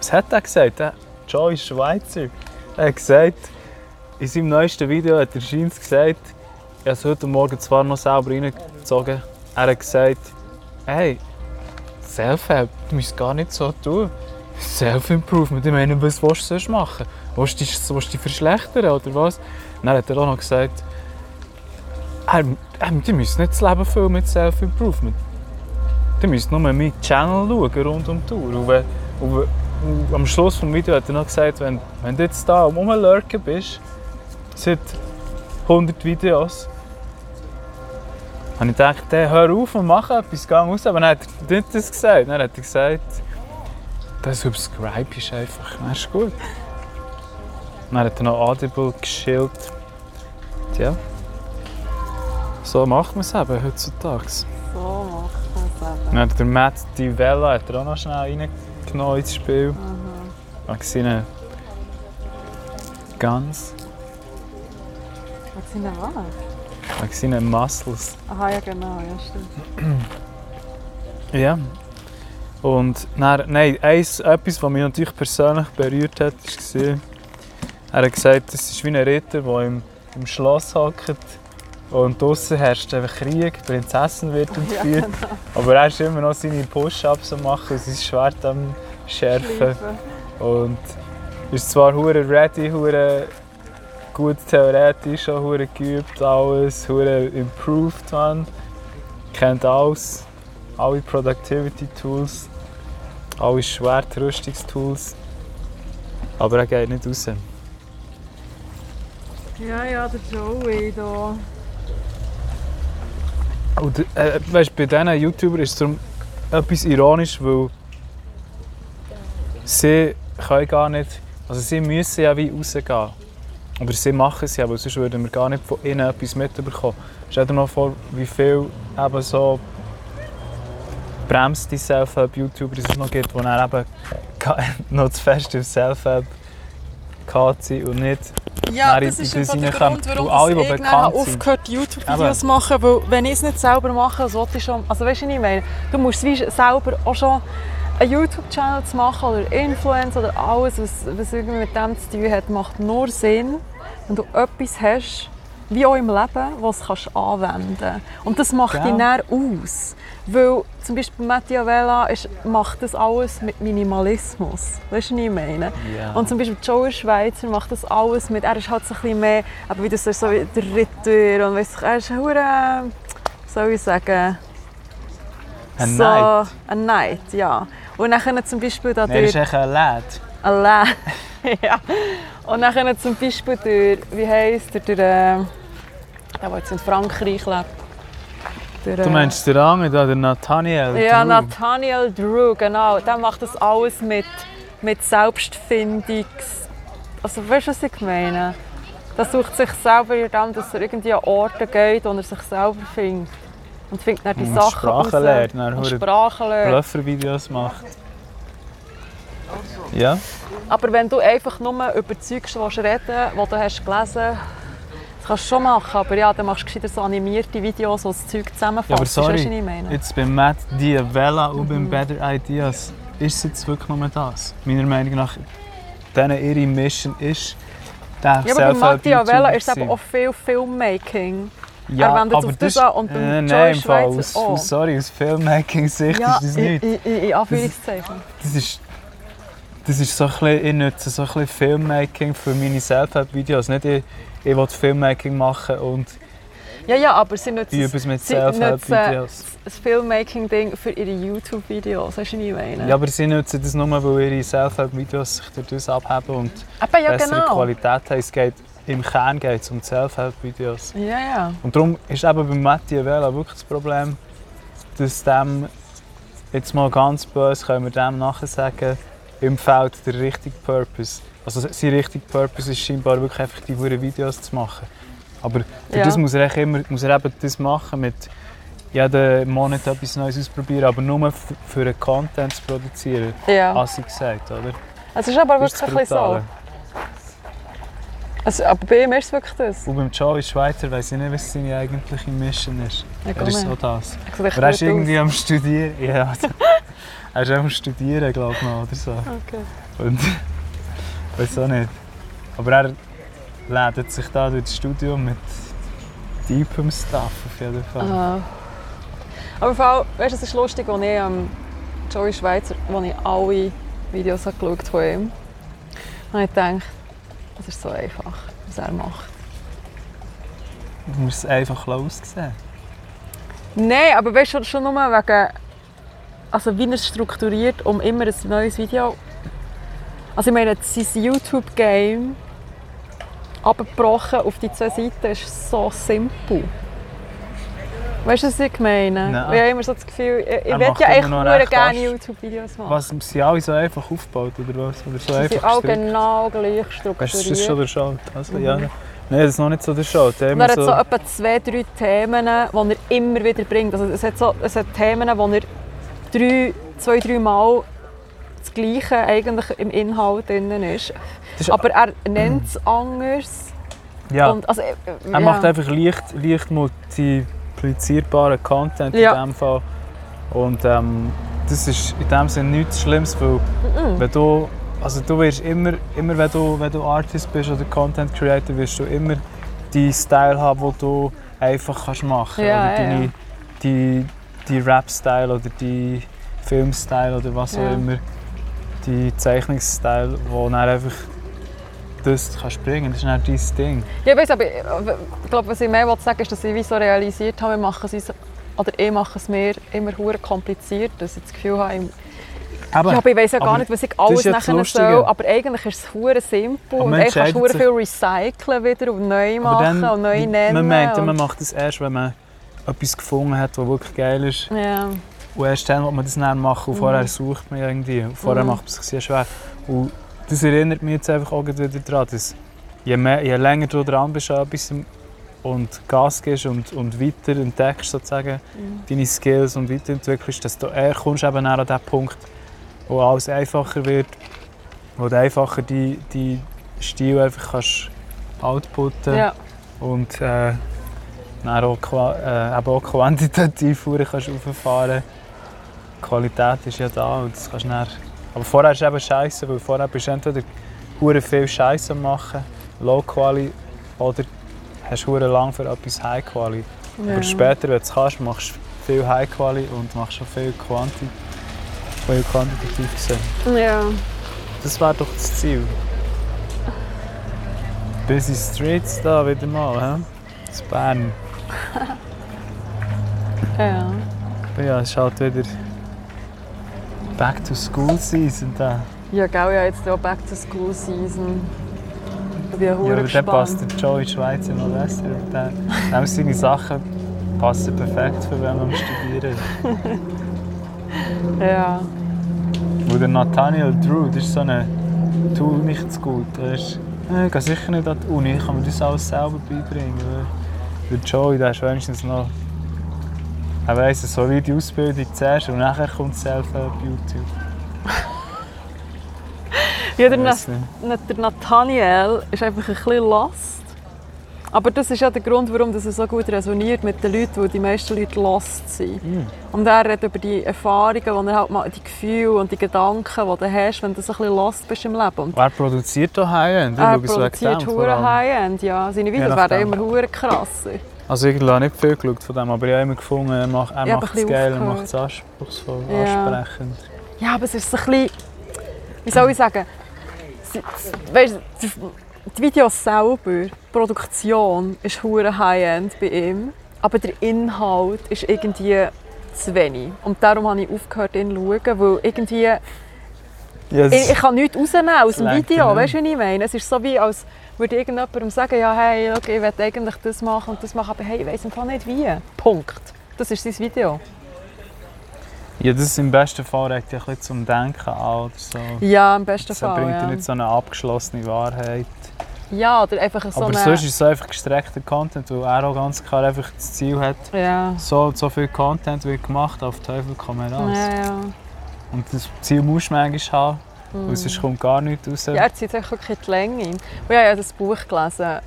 Was hat er gesagt? Der Joey Schweizer. Er hat gesagt, in seinem neuesten Video hat er Scheins gesagt, ich habe es heute Morgen zwar noch selber reingezogen, er hat gesagt, hey, Self-Help, du musst gar nicht so tun. Self-Improvement, ich meine, was willst du sonst machen? Willst du dich, willst du dich verschlechtern oder was? Dann hat er auch noch gesagt, er, die müssen nicht das Leben füllen mit Self-Improvement. Die müssen nur meinen Channel schauen, rund um die Tour. Und, wenn- und, und am Schluss des Videos hat er noch gesagt, wenn, wenn du jetzt da am Rumlurken bist, seit 100 Videos, habe ich gedacht, hey, hör auf und mach etwas, geh raus. Aber dann hat er nicht das gesagt. Dann hat er gesagt, das Subscribe ist einfach, das ist gut. Dann hat er noch Audible geschillt. Tja, so macht man es eben heutzutage. So macht man es Dann hat der Matt Di Vella hat er auch noch schnell reingenommen ins Spiel. Magazine Guns, Was sind denn was? Magazine Muscles. Aha, ja genau, ja stimmt. Ja. Und dann, nein, eins, etwas, was mich natürlich persönlich berührt hat, war, er hat gesagt, es ist wie ein Ritter, der im, im Schloss hockt und draußen herrscht einfach Krieg, die Prinzessin wird entführt. Aber er ist immer noch seine Push-Ups am machen und sein Schwert am schärfen. Schleifen. Und ist zwar hure ready, hure gut theoretisch, auch hure geübt, alles, hure improved, man. Kennt alles, alle Productivity Tools, alle Schwertrüstungstools. Aber er geht nicht raus. Ja, ja, der Joey da. Und äh, weißt, bei diesen YouTubern ist es darum etwas ironisch, weil sie können gar nicht, also sie müssen ja wie rausgehen. Aber sie machen es ja, weil sonst würden wir gar nicht von ihnen etwas mitbekommen. Stell dir mal vor, wie viel eben so bremste Self-Help-YouTuber es noch gibt, die dann eben noch zu fest auf Self-Help sind und nicht Ja, Nein, das ist einfach der. Grund, warum alle, ich dann habe aufgehört YouTube-Videos zu machen, weil wenn ich es nicht selber mache, so ich schon, also weißt du, was ich meine? Du musst wie selber auch schon einen YouTube-Channel zu machen oder Influencer oder alles, was, was irgendwie mit dem zu tun hat, macht nur Sinn, wenn du etwas hast, wie auch im Leben, was du kannst anwenden kannst. Und das macht Genau. dich dann aus. Weil zum Beispiel Machiavella ist, macht das alles mit Minimalismus. Weißt du, was ich meine? Ja. Und zum Beispiel Joey Schweizer macht das alles mit, er ist halt so ein bisschen mehr, aber wie du sagst, so wie der Ritter und ich, er ist hure, wie soll ich sagen, Ein so, Knight. Ein Knight, ja. Und dann zum Beispiel er ist echt ein Lad. ein Lä- ja. Und dann zum Beispiel durch, wie heisst der, durch, äh, der, der jetzt in Frankreich lebt. Durch, Du meinst den anderen, da, der Nathaniel? Ja, Drew. Nathaniel Drew, genau. Der macht das alles mit, mit Selbstfindungs... Also weißt du, was ich meine? Der sucht sich selber in dem, dass er irgendwie an Orte geht, wo er sich selber findet. Und findet dann die Und Sachen Sprache raus. lernt, dann Und Sprache lernt. Bluffer-Videos macht. Ja? Aber wenn du einfach nur über willst reden willst, die du hast gelesen das kannst du schon machen, aber ja, dann machst du gescheiter so animierte Videos, die das Zeug zusammenfassen. Ja, aber sorry, was ich meine? jetzt bei Matt Diavella und beim Mhm. Better Ideas ist es jetzt wirklich nur das. Meiner Meinung nach, denen ihre Mission ist, Ja, aber bei Machiavella ist es eben auch viel Filmmaking. ja, er wendet aber auf das das an und beim äh, Joy nein, Fall, Schweizer aus, aus, sorry, aus Filmmaking-Sicht Ja, ist das nicht. in, in, in Anführungszeichen. Das ist, das ist so ein bisschen, ich nutze so ein bisschen Filmmaking für meine Self-Help-Videos. Nicht ich, ich will Filmmaking machen und Ja, ja, aber sie nutzen es mit sie nutzen Self-Help-Videos. das Filmmaking-Ding für ihre YouTube-Videos. Weißt du, was ich meine? Ja, aber sie nutzen das nur, weil ihre Self-Help-Videos sich dadurch abheben und Eben, ja, bessere genau. Qualität haben. Es geht, Im Kern geht es um Self-Help-Videos. Ja, ja. Und darum ist eben bei Mathieu Vela wirklich das Problem, dass dem, jetzt mal ganz böse, können wir dem nachher sagen, ihm fehlt der richtige Purpose. Also sein richtiger Purpose ist scheinbar wirklich einfach die verdammten Videos zu machen. Aber für Ja. das muss er, immer, muss er eben das machen mit jeden Monat etwas Neues ausprobieren, aber nur f- für einen Content zu produzieren, ja. als ich gesagt oder? Es ist aber ist wirklich ein bisschen so. Also, aber bei ihm ist es wirklich das. Und beim Joey Schweizer weiß ich nicht, was seine eigentliche Mission ist. Ja, Er ist so das. Er ist gut aus. irgendwie am Studieren. Ja. Er ist einfach studieren, glaube ich, noch, oder so. Okay. Und weiß auch nicht. Aber er lädt sich da durch das Studium mit deepem Stuff auf jeden Fall. Aha. Aber vor allem, weißt du, es ist lustig, als ich ähm, Joey Schweizer, als ich alle Videos habe geschaut von ihm habe ich gedacht, es ist so einfach, was er macht. Du musst es einfach aussehen. Nein, aber weißt du, schon nur wegen, also wie er es strukturiert, um immer ein neues Video. Also ich meine, sein YouTube-Game abgebrochen auf die zwei Seiten ist so simpel. Weißt du, was ich meine? Nein. Ich habe immer so das Gefühl, ich, ich will macht ja echt nur gerne YouTube-Videos machen. Was, sind alle so einfach aufgebaut oder was? Oder so Sie sind alle genau gleich Weißt du, das ist strukturiert. schon der Schalt. Also, Mhm. ja. Nein, das ist noch nicht so der Schalt. Er hat so, so etwa zwei, drei Themen, die er immer wieder bringt. Also es, hat so, es hat Themen, wo er drei, zwei, drei Mal das Gleiche eigentlich im Inhalt drin ist. ist Aber er nennt es anders. ja, Und, also, äh, er ja. macht einfach leicht, leicht multiplizierbaren Content Ja. in dem Fall. Und ähm, das ist in dem Sinne nichts Schlimmes, weil Mhm. wenn du, also du wirst immer, immer wenn, du, wenn du Artist bist oder Content Creator, wirst du immer die Style haben, den du einfach kannst machen Ja, Oder ja, deine, ja. die, die Rap-Style oder die Film-Style oder was Ja. auch immer. Die Zeichnungsstyle, wo dann einfach das kannst bringen. Das ist dann dein Ding. Ja, ich weiss, aber äh, ich glaube, was ich mehr wollte sagen ist, dass ich wie so realisiert habe, wir machen es oder ich mache es mir immer hure kompliziert, dass ich das Gefühl habe, ich, Aber ja, aber ich weiss ja gar nicht, was ich alles ja nachher soll, aber eigentlich ist es hure simpel und man ich entscheidet hure viel recyceln wieder und neu machen dann, und neu nennen. man meint, ja, man macht das erst, wenn man etwas gefunden hat, was wirklich geil ist. ja. Und erst dann will man das dann machen und Mhm. vorher sucht man irgendwie. Und vorher Mhm. macht man es sich sehr schwer. Und das erinnert mich jetzt einfach auch wieder daran, dass je, mehr, je länger du dran bist an etwas und Gas gibst und, und weiter entdeckst sozusagen Mhm. deine Skills und weiterentwickelst, desto eher kommst du eben an den Punkt, wo alles einfacher wird, wo du einfacher die, die Stil einfach kannst outputten ja. und äh, dann auch, äh, eben auch quantitativ kannst rauffahren Die Qualität ist ja da und das kannst du dann, aber vorher ist es eben scheiße, weil vorher bist du entweder hure viel Scheiße machen, Low Quali, oder hast hure lang für etwas High Quali. ja. Aber später, wenn du es kannst, machst du viel High Quali und machst schon viel, Quanti viel quantitativ gesehen. Ja. Das wäre doch das Ziel. Busy Streets da wieder mal, hä? Das Bern. Ja. Aber ja, es ist halt wieder Back to School Season da. Ja, gell, ja, jetzt auch Back to School Season. Ich bin ja aber dann passt der Joey Schweiz immer besser. Und dann, dann seine Sachen passen perfekt für wenn man Studieren. Ja. Wo der Nathaniel Drew, das ist so eine «Tu nichts gut». Er ist, äh, ich gehe sicher nicht an die Uni, ich kann mir das alles selber beibringen. Der Joey, der ist wenigstens noch... Er weiss, eine solide Ausbildung zuerst und nachher kommt Self-Help YouTube. Ja, der. Na- der Nathaniel ist einfach ein bisschen lost. Aber das ist ja der Grund, warum das so gut resoniert mit den Leuten, weil die meisten Leute lost sind. Mhm. Und er redet über die Erfahrungen, die er halt mal, die Gefühle und die Gedanken, die du hast, wenn du so ein bisschen lost bist im Leben. Und Wer produziert da High-End? Er produziert hure. High-End, ja. Seine Videos werden immer hure krasser. Also ich habe nicht viel geschaut von dem, aber ich habe immer gefunden, er macht, er macht es geil, er macht es anspruchsvoll, Ja. ansprechend. Ja, aber es ist so ein bisschen, wie soll ich sagen, weißt, die die Videos selber, die Produktion ist hure High-End bei ihm, aber der Inhalt ist irgendwie zu wenig. Und darum habe ich aufgehört, ihn zu schauen, weil irgendwie, das- ich, ich kann nichts rausnehmen aus dem Video, weißt du, was ich meine? Es ist so wie, als würde irgendjemandem sagen, ja, hey, okay, ich will eigentlich das machen und das machen, aber hey, ich weiss einfach nicht wie. Punkt. Das ist sein Video. Ja, das ist im besten Fall regt dich ein zum Denken an so. Ja, im besten Das Fall, bringt ja. dir nicht so eine abgeschlossene Wahrheit. Ja, oder einfach so Aber eine... sonst ist es einfach gestreckter Content, weil er auch ganz klar einfach das Ziel hat, Ja. so so viel Content wird gemacht, auf Teufel komm heraus. Ja, ja. Und das Ziel musst du manchmal haben, weil Mhm. sonst kommt gar nichts raus. ja, er zieht sich wirklich die Länge. Und ich habe ja das Buch gelesen,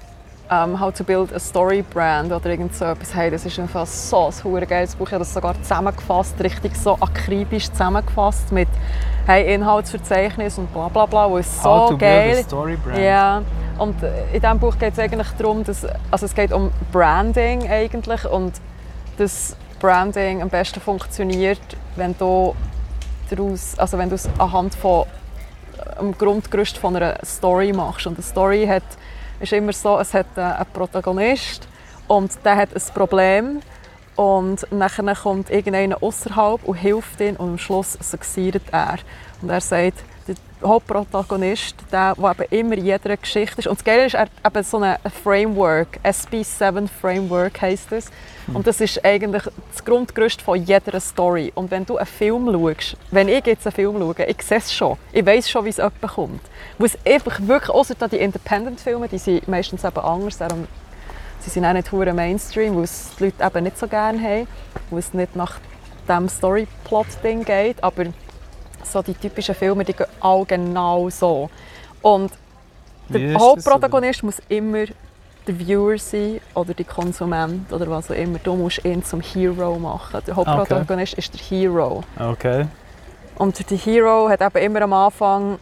ähm, How to Build a Story Brand oder irgend so etwas. Hey, das ist einfach so ein hure geiles Buch. Ich habe das sogar zusammengefasst, richtig so akribisch zusammengefasst mit hey, Inhaltsverzeichnis und bla bla bla. wo ist so How to geil. build a story brand. Ja, und in diesem Buch geht es eigentlich darum, dass, also es geht um Branding eigentlich und das Branding am besten funktioniert, wenn du daraus, also wenn du es anhand von einem Grundgerüst von einer Story machst. Und eine Story hat, ist immer so, es hat äh, einen Protagonist und der hat ein Problem und nachher kommt irgendeiner außerhalb und hilft ihm und am Schluss succeedet er. Und er sagt, Hauptprotagonist, der, der eben immer in jeder Geschichte ist. Und das Geile ist, er eben so ein Framework, SB7 Framework heisst es. Und das ist eigentlich das Grundgerüst von jeder Story. Und wenn du einen Film schaust, wenn ich jetzt einen Film schaue, ich sehe es schon, ich weiß schon, wie es jemand kommt. Wo es einfach wirklich, außer die Independent-Filme, die sind meistens eben anders, darum sie sind auch nicht hure Mainstream, weil es die Leute eben nicht so gerne haben, weil es nicht nach dem Storyplot-Ding geht, aber so die typischen Filme, die gehen alle genau so. Und der Hauptprotagonist muss immer der Viewer sein oder der Konsument oder was auch immer. Du musst ihn zum Hero machen. Der Hauptprotagonist ist der Hero. Okay. Und der Hero hat eben immer am Anfang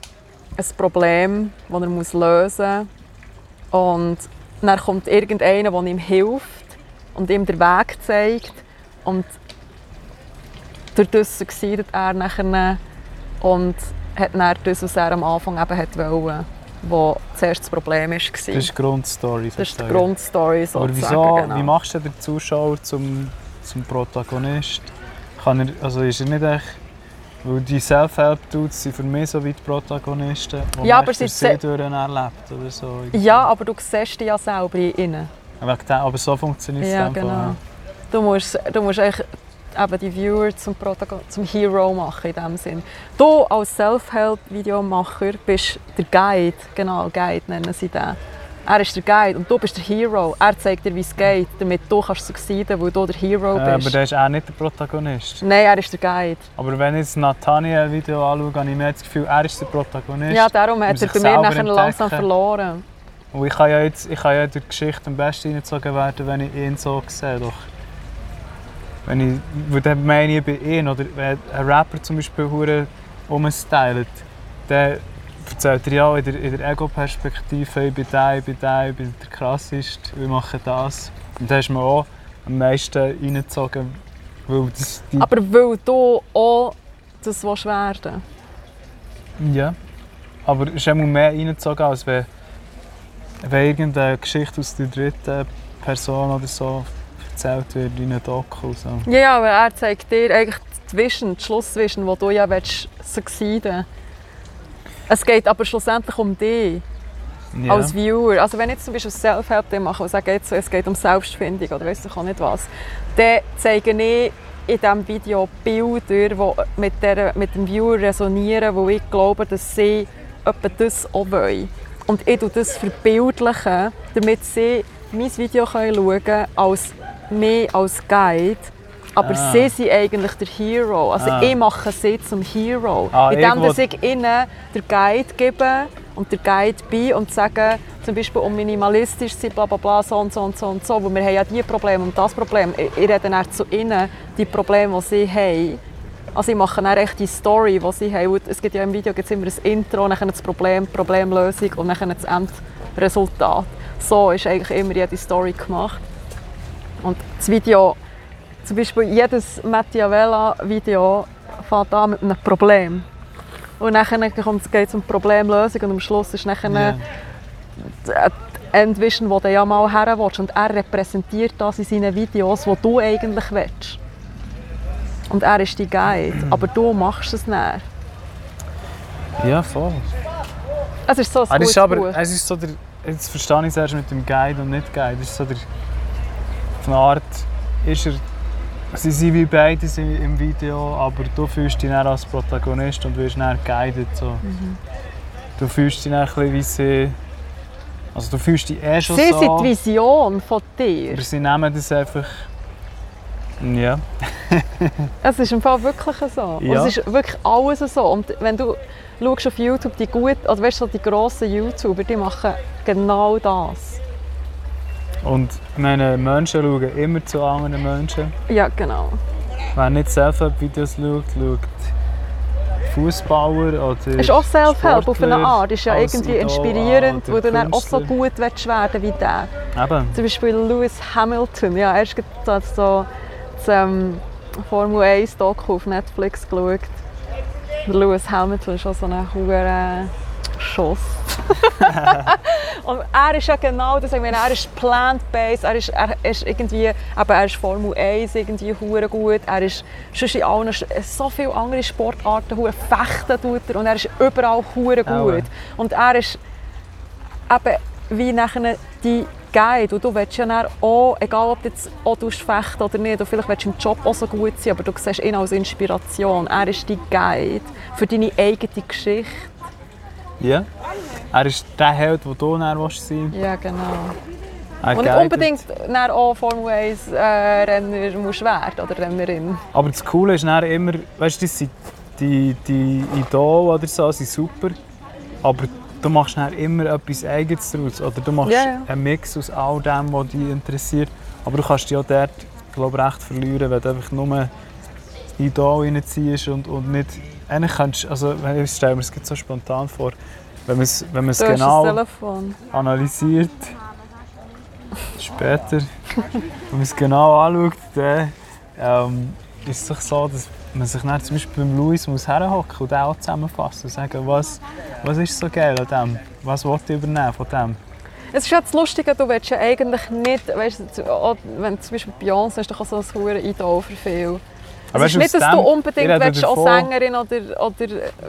ein Problem, das er muss lösen muss. Und dann kommt irgendeiner, der ihm hilft und ihm den Weg zeigt. Und durch das succeedet er nachher und hat dann das, was er am Anfang eben hat wollte, wo zuerst das Problem war. Das ist die Grundstory. Das ist die sozusagen. Grundstory Aber sozusagen. wieso, genau. wie machst du den Zuschauer zum, zum Protagonist? Kann er, also ist er nicht echt... Weil die Self-Help-Dudes sind für mich so wie die Protagonisten, die Ja, aber sie erlebt oder so. Ja, aber du siehst dich ja selber in ihnen. Aber so funktioniert es Ja, dann genau. Du musst, du musst eben die Viewer zum, Protagon zum Hero machen in dem Sinn. Du als Self-Help-Videomacher bist der Guide, genau, Guide nennen sie den. Er ist der Guide und du bist der Hero. Er zeigt dir, wie es geht, damit du kannst succeeden, weil du der Hero Ja, aber bist. der ist auch nicht der Protagonist. Nein, er ist der Guide. Aber wenn ich jetzt Nathaniel Video anschaue, habe ich mehr das Gefühl, er ist der Protagonist. Ja, darum hat er bei mir nachher langsam verloren. Und ich kann ja jetzt, ich kann ja durch die Geschichte am besten reingezogen werden, wenn ich ihn so sehe. Doch wenn ich, weil dann meine ich bei ihm, oder wenn ein Rapper zum Beispiel hure umstylt, dann erzählt er ja in der, in der Ego-Perspektive, ich bin der, ich bin der, ich bin der krasseste, wir machen das. Und da ist man auch am meisten reingezogen, weil das die... Aber weil du auch das willst werden Ja. Aber es ist immer mehr reingezogen, als wenn, wenn irgendeine Geschichte aus der dritten Person oder so erzählt wird in einem Doku. So. Ja, aber er zeigt dir eigentlich die Vision, die Schlussvision, wo du ja willst succeeden Es geht aber schlussendlich um dich Ja. als Viewer. Also wenn ich jetzt zum Beispiel Self-Help mache und sage, jetzt, es geht um Selbstfindung oder weiss ich auch nicht was, dann zeige ich in diesem Video Bilder, die mit, der, mit dem Viewer resonieren, wo ich glaube, dass sie etwa das auch wollen. Und ich tue das verbildlichen, damit sie mein Video schauen können als mich als Guide. Aber Ah. sie sind eigentlich der Hero. Also Ah. ich mache sie zum Hero. Ah, indem dass ich ihnen den Guide gebe und der Guide bin und sage, zum Beispiel um minimalistisch zu sein, bla bla bla, so und so und so und so, weil wir haben ja diese Probleme und das Problem. Ich, ich rede dann zu ihnen die Probleme, die sie haben. Also ich mache dann echt die Story, die sie haben. Und Es gibt ja im Video gibt's immer ein Intro, dann das Problem, Problemlösung und dann das Endresultat. So ist eigentlich immer jede Story gemacht. Und das Video, zum Beispiel jedes Machiavella-Video fängt an mit einem Problem. Und dann geht es um die Problemlösung und am Schluss ist dann Ja. die Endvision, wo du ja mal her willst. Und er repräsentiert das in seinen Videos, wo du eigentlich willst. Und er ist die Guide, aber du machst es nicht. ja, voll. Es ist so ein gutes ist aber, Buch. es ist so der, jetzt verstehe ich es erst mit dem Guide und nicht Guide. Das ist so der, auf eine Art ist er, sie sind wie beide im Video, aber du fühlst dich dann als Protagonist und wirst dann guided. So. Mhm. Du fühlst dich dann ein bisschen wie sie, also du fühlst dich eh schon Sie so, sind die Vision von dir. aber sie nehmen das einfach, ja. Es ist im Fall wirklich so. Ja. es ist wirklich alles so. Und wenn du schaust auf YouTube, die gut, oder weißt du, die grossen YouTuber, die machen genau das. Und meine, Menschen schauen immer zu anderen Menschen. Ja, genau. Wer nicht Self-Help-Videos schaut, schaut Fußballer oder Es ist auch Self-Help auf eine Art. ist ja irgendwie inspirierend, wo du dann auch so gut willst werden wie der. Eben. Zum Beispiel Lewis Hamilton. Ja, er hat so das ähm, Formel 1 Doku auf Netflix geschaut. Lewis Hamilton ist auch so ein hoher Schoss. Und er ist ja genau das. Ich meine, er ist plant-based. Er ist, er ist irgendwie, aber er ist Formel 1 irgendwie hure gut. Er ist schon in allen, so viele andere Sportarten hure fechten tut er und er ist überall hure Auch. gut. Und er ist eben wie nachher die Guide. Und du willst ja dann auch, egal ob du jetzt auch fechten oder nicht, oder vielleicht willst du im Job auch so gut sein, aber du siehst ihn als Inspiration. Er ist die Guide für deine eigene Geschichte. Ja. Er ist der Held, den du willst sein Ja, genau. Er Und guidet. unbedingt dann auch Formel 1 äh, Renner musst werden oder Rennerin. Aber das Coole ist dann immer, weißt du, das sind die, die Idole oder so sind super, aber du machst dann immer etwas Eigenes daraus. Oder du machst Ja, ja. einen Mix aus all dem, was dich interessiert. Aber du kannst dich auch dort, glaube ich, recht verlieren, wenn du einfach nur Idol reinziehst und, und nicht... Eigentlich kannst, also ich stelle mir es jetzt so spontan vor, wenn man es, wenn man es genau analysiert, später, wenn man es genau anschaut, dann ähm, ist es doch so, dass man sich dann zum Beispiel beim Louis muss herhocken und den auch zusammenfassen und sagen, was, was ist so geil an dem, was will ich übernehmen von dem. Es ist ja das Lustige, du willst ja eigentlich nicht, weißt auch wenn du zum Beispiel Beyoncé ist doch auch so ein Idol für viele. Aber es ist nicht, dass du unbedingt willst, davon- Sängerin oder, oder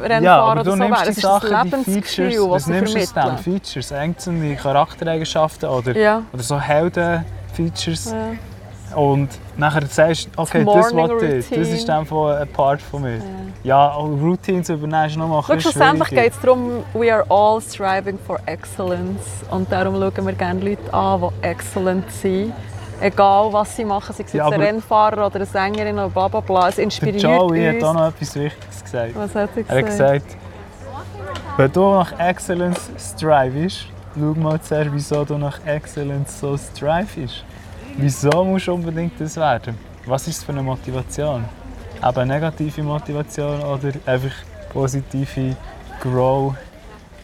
Rennfahrer Ja, aber oder so nimmst die Es ist das Sachen, die Features, was was nimmst du aus dem? vermitteln. Features, einzelne Charaktereigenschaften oder, Ja. oder so Helden-Features. Ja. Und nachher sagst du, okay, Das will ich, das ist von ein Part von mir. Ja, auch Routines übernehmen ist noch mal ein bisschen schlussendlich geht es darum, we are all striving for excellence. Und darum schauen wir gerne Leute an, die excellent sind. Egal, was sie machen, sei es Ja, ein Rennfahrer oder eine Sängerin oder bla bla bla. Es Der inspiriert Joey hat uns. auch noch etwas Wichtiges gesagt. Was hat er Er hat gesagt? gesagt, wenn du nach Excellence strivest, schau mal zuerst, wieso du nach Excellence so strivest. Wieso musst du unbedingt das werden? Was ist für eine Motivation? Eben eine negative Motivation oder einfach positive Grow?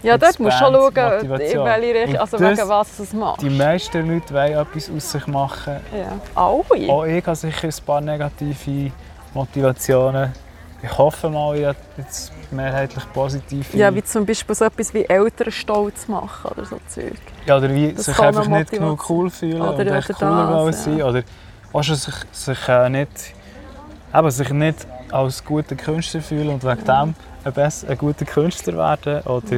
Ja, dort musst du schon schauen, in welche Richtung, also das- wegen was du es machst. Die meisten Leute wollen etwas aus sich machen. Ja. Alle? Auch ich habe sicher ein paar negative Motivationen. Ich hoffe mal, ich habe jetzt mehrheitlich positive. Ja, wie zum Beispiel so etwas wie Eltern stolz machen oder so Zeug. Ja, oder wie Das sich einfach nicht genug cool fühlen Oder- und echt oder cooler das, ja. sein. Oder auch schon sich, sich, äh, nicht, eben, sich nicht als guter Künstler fühlen und wegen dem ein, ein guter Künstler werden. Oder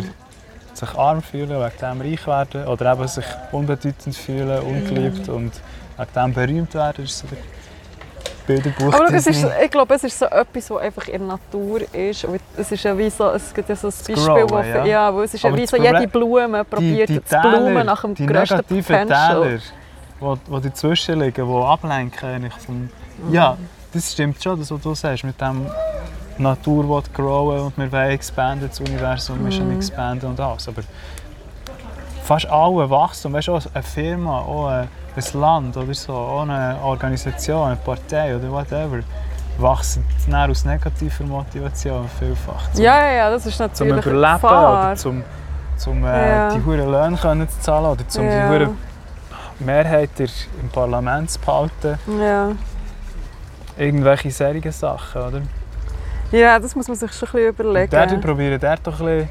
sich arm fühlen wegen dem reich werden. Oder eben sich unbedeutend fühlen, ungeliebt und wegen dem berühmt werden. Ist so der Bilderbuch Aber es ist, ich glaube, es ist so etwas, was einfach in der Natur ist. Und Es ist ja wie so, es gibt ja so ein Beispiel, Growen, wo, ja. ja, wo es ist ja wie so, jede Blume probiert die, die zu blumen Täler, nach dem die grössten Potential. Täler, die, die dazwischen liegen, die ablenken vom... Ja, das stimmt schon, das, was du sagst, mit dem die Natur will growen und wir wollen expanden, das Universum ist Mhm. am expanden und alles. Aber fast alle Wachstum, weißt du, auch eine Firma, auch ein ein Land oder so, auch eine Organisation, eine Partei oder whatever, wachsen dann aus negativer Motivation vielfach. Zum- Ja, ja, das ist zum natürlich eine Überleben Gefahr. oder zum, zum äh, Ja. die hohen Löhne können zu zahlen oder zum Ja. die hohe Mehrheit im Parlament zu behalten. Ja. Irgendwelche solche Sachen, oder? Ja, das muss man sich schon ein bisschen Und dort überlegen. probieren dort doch ein bisschen,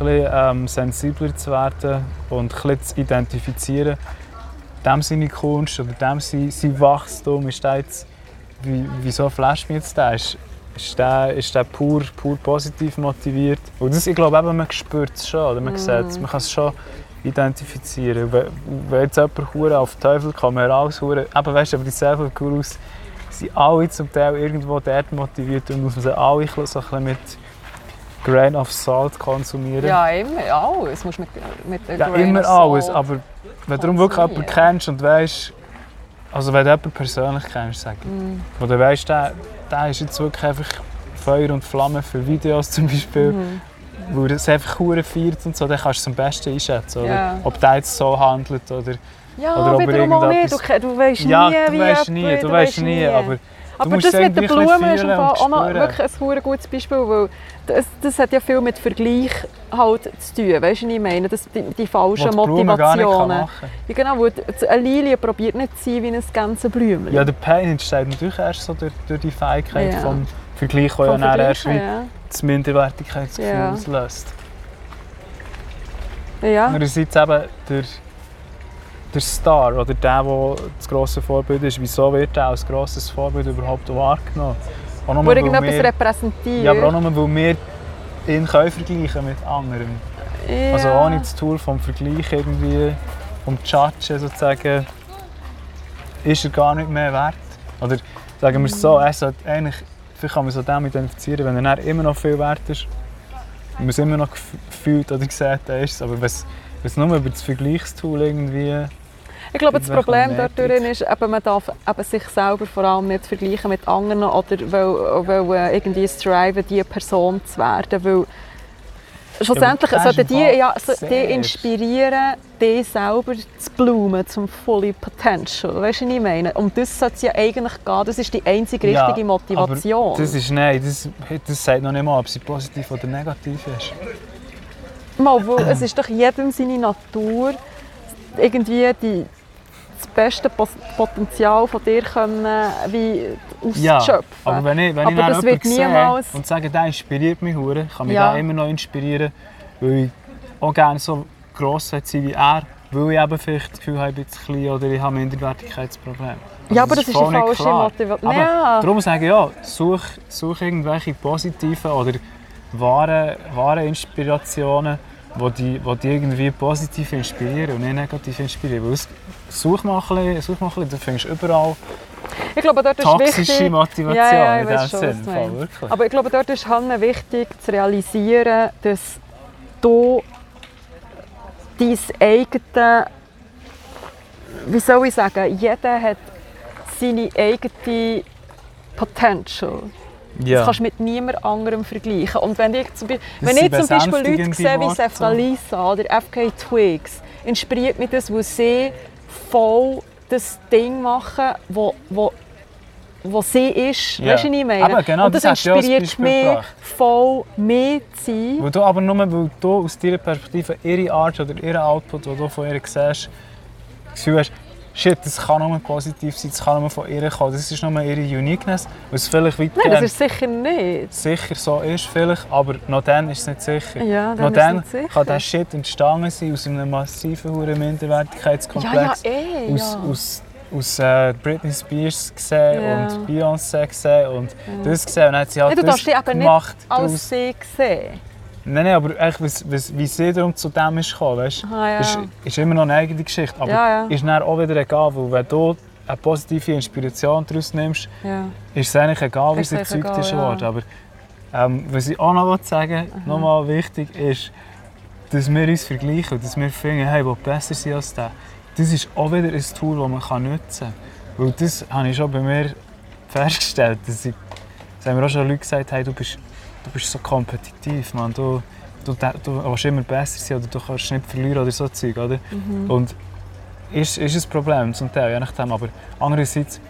ein bisschen ähm, sensibler zu werden und ein bisschen zu identifizieren, dem seine Kunst oder dem sein, sein Wachstum, ist der jetzt, wie, wieso flasht mich jetzt der? Ist, ist der, ist der pur, pur positiv motiviert? Und das, ich glaube, eben, man spürt es schon, oder man sieht es, man kann es schon identifizieren. Wenn, wenn jetzt jemand auf den Teufel kann, man alles hure, eben weißt du, aber die Self-Gurus sind alle zum Teil irgendwo dort motiviert und muss man sie alle so ein bisschen mit Grain of Salt konsumieren. Ja, immer, alles musst mit, mit Ja, immer alles, aber wenn du wirklich jemanden kennst und weißt, also wenn du jemanden persönlich kennst, sag ich, Mhm. wo du weißt, der, der ist jetzt wirklich einfach Feuer und Flamme für Videos zum Beispiel, Mhm. wo er es einfach feiert und so, dann kannst du es am besten einschätzen? Ja. ob der jetzt so handelt oder Ja, Oder ob er wiederum auch nicht. Du, du weißt Ja, nie, du wie weißt nie, du weißt nie, aber Aber musst das mit den Blumen ist auch noch wirklich ein gutes Beispiel, weil das, das hat ja viel mit Vergleich halt zu tun. Weißt du, was ich meine? Das, die, die falschen die Motivationen. Ja, genau, weil eine Lilie probiert nicht zu sein wie ein ganzes Blümchen. Ja, der Pain entsteht natürlich erst so durch, durch die Fähigkeit Ja. vom Vergleich, der ja dann erst wie ja. das Minderwertigkeitsgefühl Ja. auslöst. Ja. Andererseits eben der, der Star oder der, der das grosse Vorbild ist, wieso wird er als grosses Vorbild überhaupt wahrgenommen? Auch nur, irgendetwas wir, repräsentiert. ja, aber auch nur, weil wir ihn können vergleichen mit anderen. Ja. Also ohne das Tool vom Vergleich irgendwie, vom Judgen sozusagen, ist er gar nicht mehr wert. Oder sagen wir es so, er sollte eigentlich, vielleicht kann man sich damit identifizieren, wenn er immer noch viel wert ist, man es immer noch gef- gefühlt oder gesehen hat, ist es. Aber wenn es nur über das Vergleichstool irgendwie... Ich glaube, das Problem dort ist, eben, man darf eben sich selber vor allem nicht vergleichen mit anderen oder weil, weil äh, irgendwie striven, diese Person zu werden. Weil schlussendlich ist sollten die, ja, so, die inspirieren, die selber zu blumen zum fully potential. Weißt du, was ich meine? Um das sollte es ja eigentlich gehen. Das ist die einzige Ja, richtige Motivation. Aber das ist, nein, das, das sagt noch nicht mal, ob sie positiv oder negativ ist. Mal, es ist doch jedem seine Natur, irgendwie die, das beste Potenzial von dir können, wie Ja, auszuschöpfen. aber wenn ich, wenn ich Aber dann das wird niemals- und sage, der inspiriert mich hure, kann mich Ja. der immer noch inspirieren, weil ich auch gerne so gross sein wie er, weil ich eben vielleicht das Gefühl habe, ich bin zu klein oder ich habe Minderwertigkeitsprobleme. Also ja, aber das ist die voll nicht falsche. Motivation. Ja. Darum sage ich ja, such, such irgendwelche positiven oder wahre, wahre Inspirationen, die die irgendwie positiv inspirieren und nicht negativ inspirieren. Weil es, such mal ein bisschen, such mal ein bisschen, du findest überall Ich glaube, dort ist toxische wichtig, Motivation Ja, ja, in weiss dem schon, was Sinn. du Voll, meinst. wirklich. aber ich glaube, dort ist halt wichtig zu realisieren, dass du dein eigene, wie soll ich sagen, jeder hat seine eigene Potential. Das ja. kannst du mit niemand anderem vergleichen. Und wenn ich zum, Be Das wenn ich zum Beispiel Leute sehe wie Worte, Sefta so. Lisa oder FK Twigs, inspiriert mich das, weil sie voll das Ding machen, wo, wo, wo sie ist. Ja. Weißt du, was ich meine? Aber genau, Und das, das inspiriert mich, voll mehr zu sein. Weil du aber nur, weil du aus deiner Perspektive ihre Art oder ihren Output, den du von ihr siehst, das Gefühl hast, shit, das kann nur positiv sein, das kann nur von ihr kommen, das ist nur ihre Uniqueness, was vielleicht Nein, weitgehend das ist sicher nicht. sicher so ist, vielleicht, aber noch dann ist es nicht sicher. Ja, noch dann ist dann nicht sicher. kann der Shit entstanden sein aus einem massiven hohen Ja, ja, Minderwertigkeitskomplex. eh. aus, ja. aus, aus äh, Britney Spears gesehen Ja. und Beyoncé gesehen und das gesehen und dann hat sie halt Nein, du das darfst dich eben nicht gemacht als sie sehen. Nein, nein, aber was, was, wie sie darum zu dem ist gekommen, weißt, Ah, ja. ist, ist immer noch eine eigene Geschichte. Aber Ja, ja. ist dann auch wieder egal, weil wenn du eine positive Inspiration daraus nimmst, ja. ist es eigentlich egal, wie sie erzeugt ist worden. Aber ähm, was ich auch noch sagen will, nochmal wichtig ist, dass wir uns vergleichen dass wir finden, hey, wo besser sind als der. Das ist auch wieder ein Tool, das man kann nutzen kann. Weil das habe ich schon bei mir festgestellt. Dass ich, das haben mir auch schon Leute gesagt, hey, du bist, du bist so kompetitiv, man. Du, du, du willst immer besser sein oder du kannst nicht verlieren oder so Zeug, oder? Und ist, ist ein Problem zum Teil, je nachdem. Aber andererseits,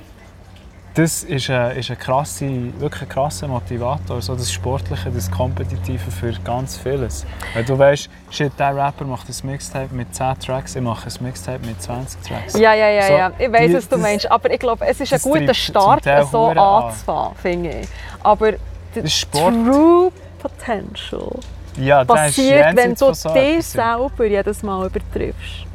das ist ein, ist ein krasse, wirklich ein krasser Motivator, so das Sportliche, das Kompetitive für ganz vieles. Wenn du weißt, shit, der Rapper macht ein Mixtape mit 10 Tracks, ich mache ein Mixtape mit 20 Tracks. Ja, ja, ja, So, ja. Ich weiß, was du das- meinst. Aber ich glaube, es ist ein guter Start, so Huren an. anzufangen, finde ich. Aber Das ist Sport. True Potential Ja, passiert, wenn du so dich selber jedes Mal übertriffst.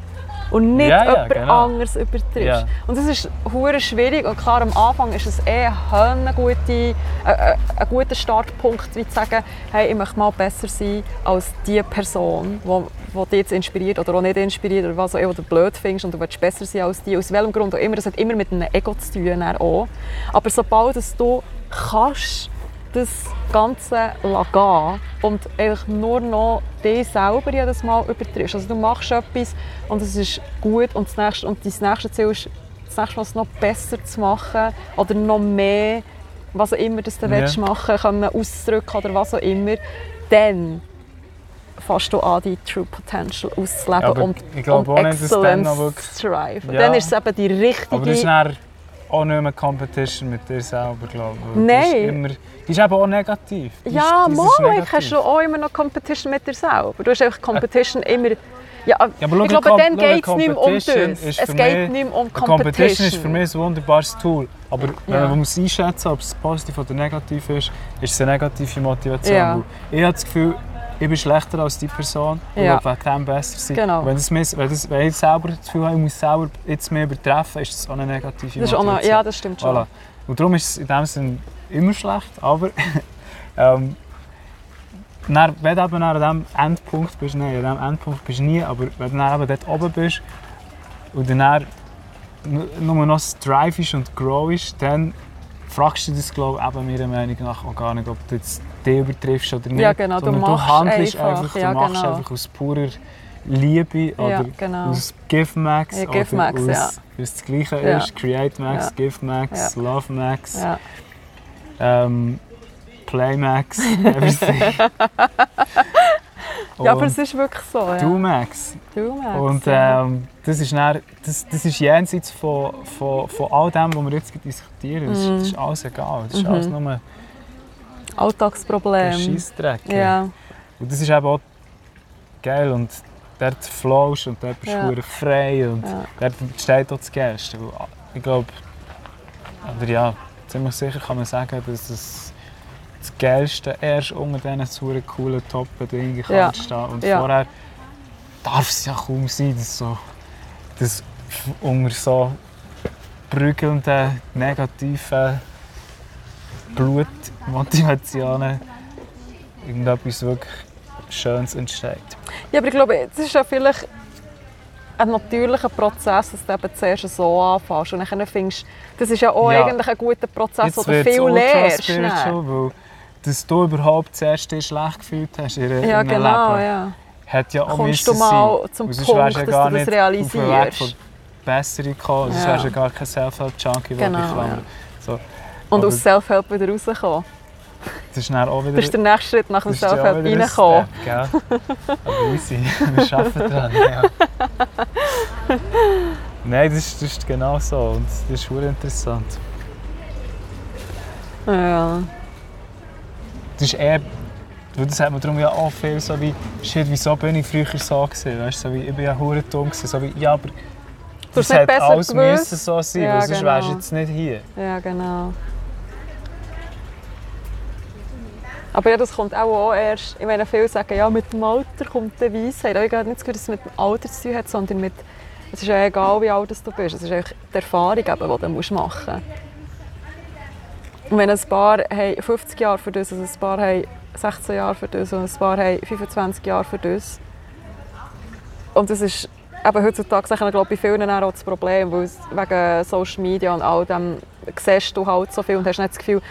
Und nicht Ja, ja, jemand genau. anderes übertriffst. Ja. Und das ist hure schwierig. Und klar, am Anfang ist es eh eine gute, äh, äh, ein guter Startpunkt, wie zu sagen, hey, ich möchte mal besser sein als die Person, die, die dich jetzt inspiriert oder auch nicht inspiriert oder was auch immer du blöd findest und du willst besser sein als die. Aus welchem Grund auch immer. Das hat immer mit einem Ego zu tun. Auch. Aber sobald dass du kannst, das Ganze gehen und eigentlich nur noch dich selber jedes Mal übertriffst. Also du machst etwas und es ist gut und das nächste, und dein nächste Ziel ist, das nächste Mal es noch besser zu machen oder noch mehr, was auch immer das du Ja. willst machen können, auszudrücken oder was auch immer, dann fängst du an, dein True Potential auszuleben Ja, und, ich glaube und dann Excellence wirklich- zu driven. Ja. Dann ist es eben die richtige... Aber das ist auch nicht mehr Competition mit dir selber, glaube ich. Nein. Ist, eben auch negativ. Die ja, ist, mal, negativ. hast du auch immer noch Competition mit dir selber. Du hast einfach Competition immer... Ja, Ja, aber ich glaube, dann geht es nicht mehr um das. Es geht nicht mehr um Eine Competition Competition. ist für mich ein wunderbares Tool. Aber wenn Ja. man muss einschätzen ob es positiv oder negativ ist, ist es eine negative Motivation. Ja. Ich habe das Gefühl, ich bin schlechter als die Person. Ich Ja. wegen dem besser sein. Genau. Wenn, das, wenn, das, wenn ich selber das Gefühl habe, ich muss selber jetzt mehr übertreffen, ist das auch eine negative Das Motivation. noch, ja, das stimmt schon. Voilà. Und darum ist es in dem Sinne immer schlecht, aber ähm, dann, wenn du eben an diesem Endpunkt bist, nein, an diesem Endpunkt bist du nie, aber wenn du dann eben dort oben bist und dann, dann nu- nur noch das Drive ist und Grow ist, dann fragst du das, glaube ich, eben meiner Meinung nach auch gar nicht, ob du jetzt dich übertriffst oder nicht. Ja, genau, du sondern machst handelst einfach, einfach, ja, du machst genau. einfach aus purer Liebe oder Ja, genau. aus Give Max Ja, Give oder Max, aus, ja. es das Gleiche Ja. ist, Create Max, Ja. Give Max, Love Max, Ja. Ähm, Play Max, everything. ja, aber es ist wirklich so. Ja. Do Max. Du Max, Und ähm, das, ist dann, das, das ist jenseits von, von, von all dem, was wir jetzt diskutieren. Das, Mhm. das ist alles egal. Das ist Mhm. alles nur Alltagsproblem. Scheissdreck. Ja. Und das ist eben auch geil. Und dort flowst und dort bist du Ja. frei. Und Ja. dort entsteht auch das. Weil, Ich glaube, oder ja, ziemlich sicher kann man sagen, dass es das Geilste erst unter diesen super coolen Top-Bedingungen Ja. entstehen. Und Ja. vorher darf es ja kaum sein, dass so dass unter so prügelnden, negativen Blutmotivationen irgendetwas wirklich Schönes entsteht. ja, aber ich glaube, es ist ja vielleicht ein natürlicher Prozess, dass du eben zuerst so anfängst und dann findest das ist ja auch Ja. eigentlich ein guter Prozess, wo du viel lernst. spiritual, weil dass du überhaupt zuerst dich schlecht gefühlt hast in, in Ja, genau, Leben, ja. hat ja auch Kommst du mal sein. zum Punkt, dass du das realisierst. Besserung gekommen, sonst Ja. wärst du gar kein Self-Help-Junkie, Genau, ja. So, Und Aber- aus Self-Help wieder rauskommen. Das ist dann auch wieder... Das ist der nächste Schritt nach dem Self-Help reinkommen. Aber easy, wir arbeiten dran. Ja. Nein, das ist, das ist genau so und das ist sehr interessant. Ja. Das ist eher, das hat man darum ja auch viel so wie, shit, wieso bin ich früher so gewesen, weißt, so wie, ich bin ja hure dumm gewesen, so wie, ja, aber das besser alles gewusst. müssen so sein, Ja, weil sonst wärst du genau. jetzt nicht hier. ja, genau. Aber ja, das kommt auch, auch erst, ich meine, viele sagen, ja, mit dem Alter kommt die Weisheit. Aber ich habe nicht das dass es mit dem Alter zu tun hat, sondern mit, es ist ja egal, wie alt du bist, es ist einfach die Erfahrung, eben, die du musst machen musst. Und wenn ein Paar haben 50 Jahre für das, also ein Paar haben 16 Jahre für das und ein Paar haben 25 Jahre für das. Und das ist eben heutzutage sicher, glaube ich, bei vielen auch das Problem, weil wegen Social Media und all dem siehst du halt so viel und hast nicht das Gefühl,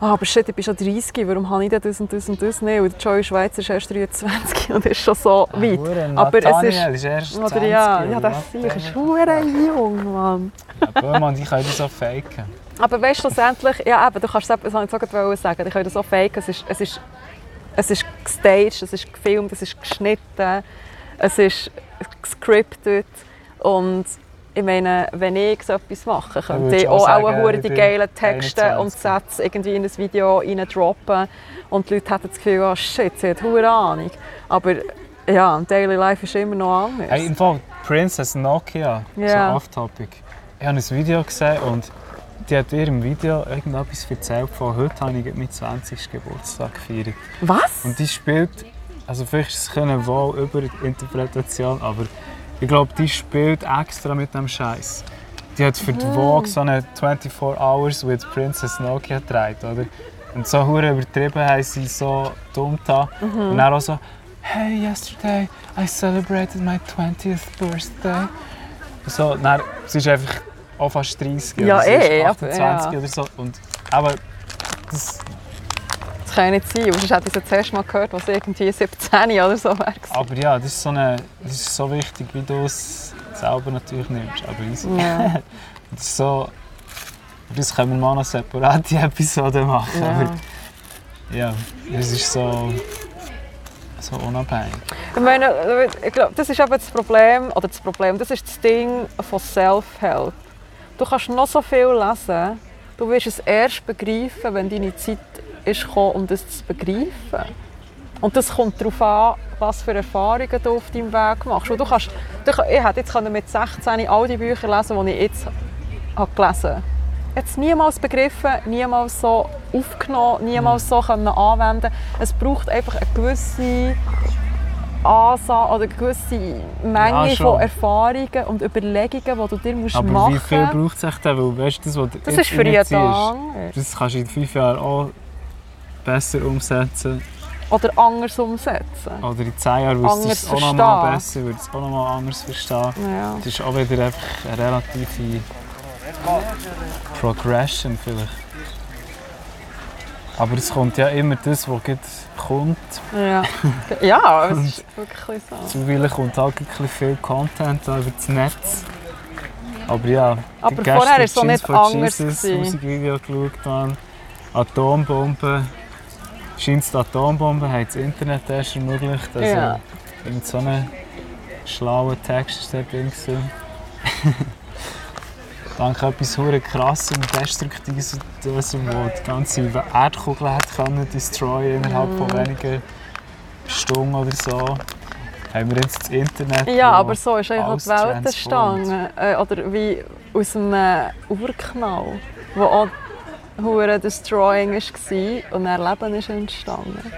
ah, aber shit, ich bin schon 30, warum habe ich denn das und das und das nicht? Und Joey Schweizer ist erst 23 und ist schon so weit. Hure, Aber es ist- ist erst 20. Oder ja, ja, das ist hure jung, Mann. Ja, Böhmann, die können das so faken. Aber weißt du, schlussendlich, ja eben, du kannst es, das wollte ich gerade sagen, ich kann das so fake, es ist, es ist, es ist gestaged, es ist gefilmt, es ist geschnitten, es ist gescriptet und ich meine, wenn ich so etwas mache, könnte ich auch sagen, auch die geilen Texte 21. und Sätze irgendwie in ein Video rein droppen und die Leute hätten das Gefühl, oh shit, sie hat hure Ahnung. Aber ja, im Daily Life ist immer noch anders. Hey, im Fall Princess Nokia, Ja. so off-topic. Ich habe ein Video gesehen und die hat in ihrem Video irgendetwas erzählt von heute habe ich meinen 20. Geburtstag gefeiert. Was? Und die spielt, also vielleicht ist es wohl über Interpretation, aber ich glaube, die spielt extra mit dem Scheiß. Die hat für die Vogue so eine 24 Hours with Princess Nokia getragen, oder? Und so hure übertrieben haben sie so dumm da. Und dann auch so, hey, yesterday I celebrated my 20th birthday. Und so, dann, sie ist einfach auch fast 30 Ja, oder eh, ist aber, 28 ja. oder so. Und, aber das, Das kann nicht sein, weil sonst hätte ich es zuerst mal gehört, was irgendwie 17 oder so wäre. Aber ja, das ist so, eine, das ist so wichtig, wie du es selber natürlich nimmst. Aber easy. Ja. Das ist so, das können wir mal noch separate Episoden machen. Ja. Aber ja, es ist so. so unabhängig. Ich meine, ich glaube, das ist eben das Problem, oder das Problem, das ist das Ding von Self-Help. Du kannst noch so viel lesen, du wirst es erst begreifen, wenn deine Zeit ist gekommen, um das zu begreifen. Und das kommt darauf an, was für Erfahrungen du auf deinem Weg machst. Und du kannst, du, ich hätte jetzt mit 16 all die Bücher lesen, die ich jetzt habe gelesen habe. Jetzt niemals begriffen, niemals so aufgenommen, niemals so können anwenden. Es braucht einfach eine gewisse Ansatz oder eine gewisse Menge Ja, von Erfahrungen und Überlegungen, die du dir musst Aber machen wie viel musst. braucht es denn? Weil, weißt das, was Das ist für jeden anders. Das kannst du in fünf Jahren auch besser umsetzen. Oder anders umsetzen. Oder in zehn Jahren wirst du Anders es auch noch mal besser, würdest du es auch noch mal anders verstehen. Ja. Das ist auch wieder einfach eine relative Progression vielleicht. Aber es kommt ja immer das, was kommt. Ja, ja es ist wirklich so. Zuweilen kommt auch ein viel Content über das Netz. Aber ja, Aber vorher war es so nicht anders. Jesus gewesen. Musikvideo geschaut. Atombomben. Scheint die Atombomben haben das Internet erst ermöglicht. Also Ja. irgend so einen schlauen Text ist dort drin. Dank etwas hure krass und destruktives, das, die ganze Erdkugel hat können destroyen innerhalb von Mhm. wenigen Stunden oder so. Haben wir jetzt das Internet. Ja, aber so ist eigentlich die Welt entstanden. Äh, oder wie aus einem Urknall, wo auch hure Destroying war und ein Leben ist entstanden.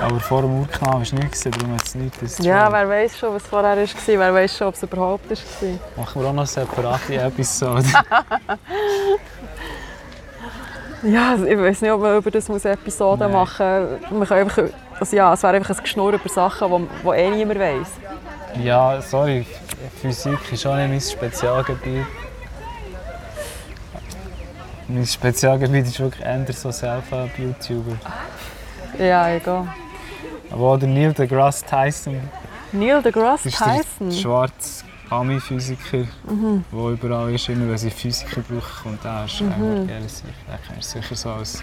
Aber vor dem Urknall war es nicht, gewesen, darum hat es nicht destroyed. Ja, wer weiß schon, was vorher war, wer weiß schon, ob es überhaupt war. Machen wir auch noch eine separate Episode. Ja, also ich weiß nicht, ob man über das muss Episoden Nein. machen muss. Einfach, also ja, es wäre einfach ein Geschnurr über Sachen, die eh niemand weiß. ja, sorry, Physik ist auch nicht mein Spezialgebiet. Mein Spezialgebiet ist wirklich eher so Self-Help-YouTuber. Ja, egal. Aber auch der Neil deGrasse Tyson Neil deGrasse ist der Tyson. schwarze Ami-Physiker, der überall ist. Immer wenn sie Physiker brauchen, kommt er. Ist mhm. eher sicher. So als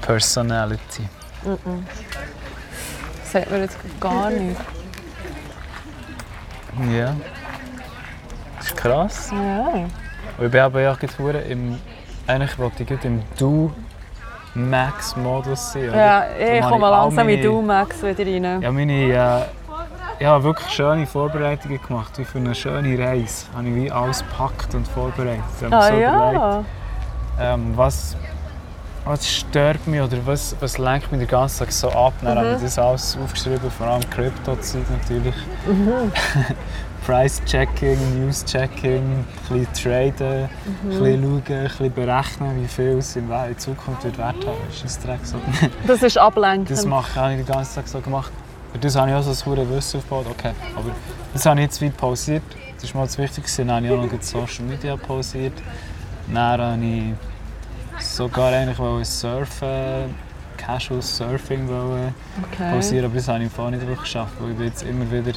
Personality. Das sagt man jetzt gar nicht. Ja. Das ist krass. Ja. Und ich bin aber ja im. Eigentlich wollte ich gerade im Do Max Modus sein. oder? Ja, ich habe komme ich langsam in meine- du, Max, wieder rein. Ja, meine. Äh, ich habe wirklich schöne Vorbereitungen gemacht, wie für eine schöne Reise. Habe ich wie alles gepackt und vorbereitet. Ich habe Ah so überlegt, ja. ähm, was, was stört mich oder was, was lenkt mich den ganzen Tag so ab. Dann habe Mhm. ich das alles aufgeschrieben, vor allem Krypto-Zeit natürlich. Mhm. Price-Checking, News-Checking, ein bisschen traden, Mhm. ein bisschen schauen, ein bisschen berechnen, wie viel es in Zukunft wird Wert haben. Das ist ein Dreck. So. Das ist ablenkend. Das mache, habe ich den ganzen Tag so gemacht. Für das habe ich auch so ein hohes Wissen aufgebaut. Okay, aber das habe ich jetzt wie pausiert. Das ist mal das Wichtigste. Dann habe ich auch noch Social Media pausiert. Dann habe ich sogar eigentlich surfen, Casual Surfing wollen okay. pausieren, aber das habe ich Fall nicht wirklich geschafft, weil ich bin jetzt immer wieder, ich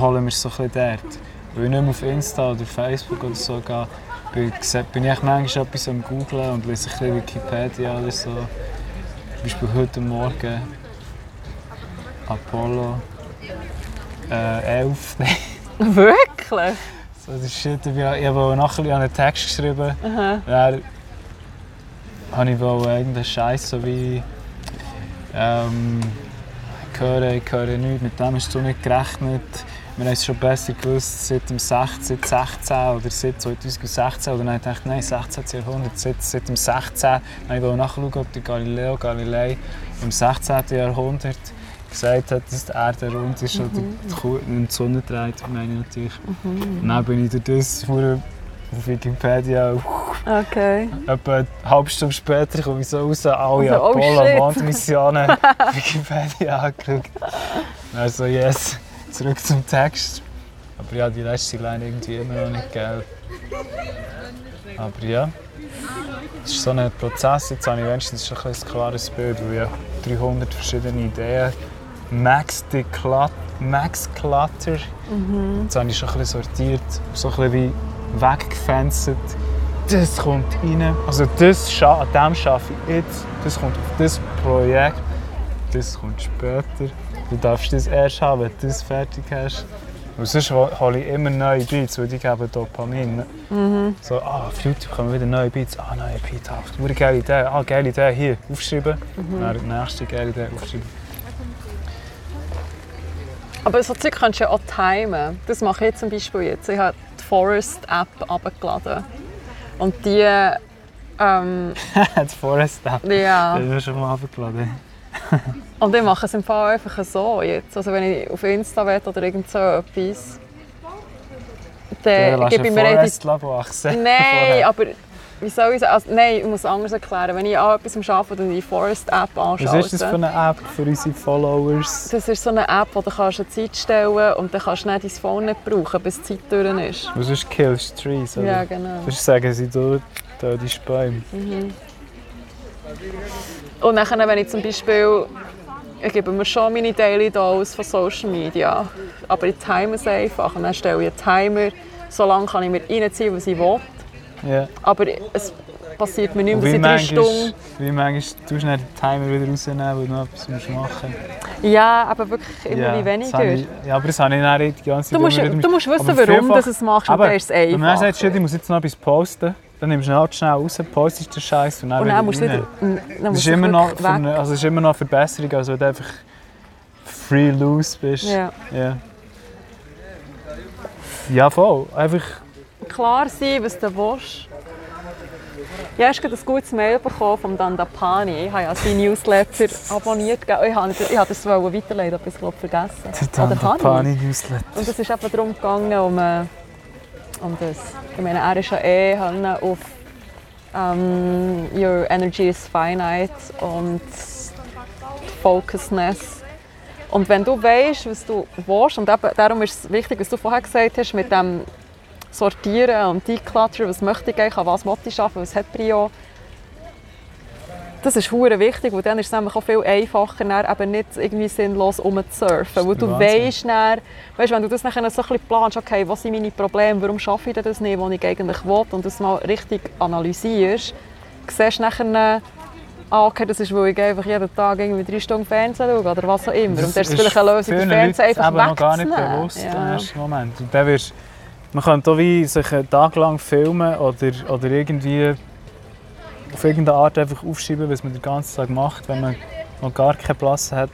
hole mir so ein bisschen dort. Weil ich nicht mehr auf Insta oder Facebook oder so gehe, bin, ich- bin ich manchmal etwas am googlen und lese ein bisschen Wikipedia oder so. Zum Beispiel heute Morgen Apollo äh, 11. Wirklich? so, das ist shit. Ich habe ich habe nachher ich einen Text geschrieben. Aha. Dann habe ich irgendeinen Scheiß so wie ähm, ich höre, ich höre nichts, mit dem hast du nicht gerechnet. Wir haben es schon besser gewusst seit dem 16, 16 oder seit 2016. Oder dann habe ich nein, 16. Jahrhundert, seit, seit dem 16. Dann wollte ich nachschauen, ob der Galileo Galilei im 16. Jahrhundert gesagt hat, dass die Erde rund ist oder die Kuh- und die Sonne dreht, meine ich natürlich. Und dann bin ich durch das auf Wikipedia Okay. Etwa eine halbe Stunde später komme ich so raus, alle Also, oh. Apollo-Mondmissionen Wikipedia angeschaut. Also yes, zurück zum Text. Aber ja, die letzte Line irgendwie immer noch nicht geil. Aber ja, es ist so ein Prozess. Jetzt habe ich wenigstens schon ein ein klares Bild, weil ich habe 300 verschiedene Ideen. Max, Declut Max Clutter. Jetzt habe ich schon ein bisschen sortiert, so ein bisschen wie weggefenst. Das kommt rein. Also das, scha- an dem arbeite ich jetzt. Das kommt auf das Projekt. das kommt später. Du darfst das erst haben, wenn du das fertig hast. Und sonst hol- hole ich immer neue Beats, weil die geben Dopamin. So, ah, auf YouTube kommen wieder neue Beats. Ah, neue Beat, ah, eine geile Idee. Ah, geile Idee, hier, aufschreiben. Dann die nächste geile Idee, aufschreiben. Aber so Zeug kannst du ja auch timen. Das mache ich zum Beispiel jetzt. Ich habe die Forest-App abgeladen. Und die, ähm, das Forest App. ja... Das ist schon mal abgeladen. Und ich mache es im Fall einfach so jetzt. Also wenn ich auf Insta will oder irgend so etwas, dann Dann gebe ich mir die... Forest wachsen. Nein, aber wie soll ich sagen? Also, nein, ich muss es anders erklären. Wenn ich an etwas arbeite und die Forest-App anschaue, Was ist das für eine App für unsere Followers? das ist so eine App, wo du kannst eine Zeit stellen und dann kannst du nicht dein Phone nicht brauchen, bis die Zeit durch ist. Was ist Kills Trees? Oder? Ja, genau. Sonst sagen sie dort, da die Bäume. Und dann, wenn ich zum Beispiel, ich gebe mir schon meine Daily Dose von Social Media, aber ich time es einfach und dann stelle ich einen Timer, so lange kann ich mir reinziehen, was ich will. Ja. Aber es passiert mir nicht Und mehr, ich drei Stunden... wie manchmal tust du den Timer wieder rausnehmen, weil du noch etwas musst machen Ja, aber wirklich immer ja, weniger. Ich, ja, aber das habe ich dann die ganze Zeit Du musst, du musst wissen, Aber warum du es machst und Aber dann ist es Wenn man einfach. sagt, ich muss jetzt noch etwas posten, dann nimmst du ihn halt schnell raus, postest den Scheiß und dann, Und dann musst du wieder... Dann Das musst ist du immer noch, für eine, also es ist immer noch eine Verbesserung, als wenn du einfach free loose bist. Ja. Ja. Ja, voll. Einfach, Klar sein, was du willst. Ja, ich habe ein gutes Mail bekommen von Dandapani. Ich habe ja seinen Newsletter abonniert. Ich das wollen weiterleiten, aber ich habe es glaube vergessen. der Oder habe ich? Pani-Newsletter. Und es ist eben darum gegangen, um, äh, um das. Ich meine, er ist ja eh auf ähm, Your Energy is Finite und Focusness. Und wenn du weißt, was du willst, und eben, darum ist es wichtig, was du vorher gesagt hast, mit dem Sortieren und Decluttern, was möchte ich eigentlich, an was möchte ich arbeiten, was hat Prio. Das ist hure wichtig, weil dann ist es nämlich auch viel einfacher, dann eben nicht irgendwie sinnlos rumzusurfen. Weil du weißt, dann, weißt, wenn du das nachher so ein bisschen planst, okay, was sind meine Probleme, warum schaffe ich das nicht, was ich eigentlich will, und das mal richtig analysierst, siehst du nachher, ah, okay, das ist, weil ich einfach jeden Tag irgendwie drei Stunden Fernsehen schaue oder was auch immer. und das ist vielleicht eine Lösung, den Leuten einfach noch gar nicht wegzunehmen. bewusst im Ja. ersten Moment. Und dann wirst, man könnte auch wie sich einen Tag lang filmen oder, oder irgendwie auf irgendeine Art einfach aufschreiben, was man den ganzen Tag macht, wenn man noch gar keinen Platz hat,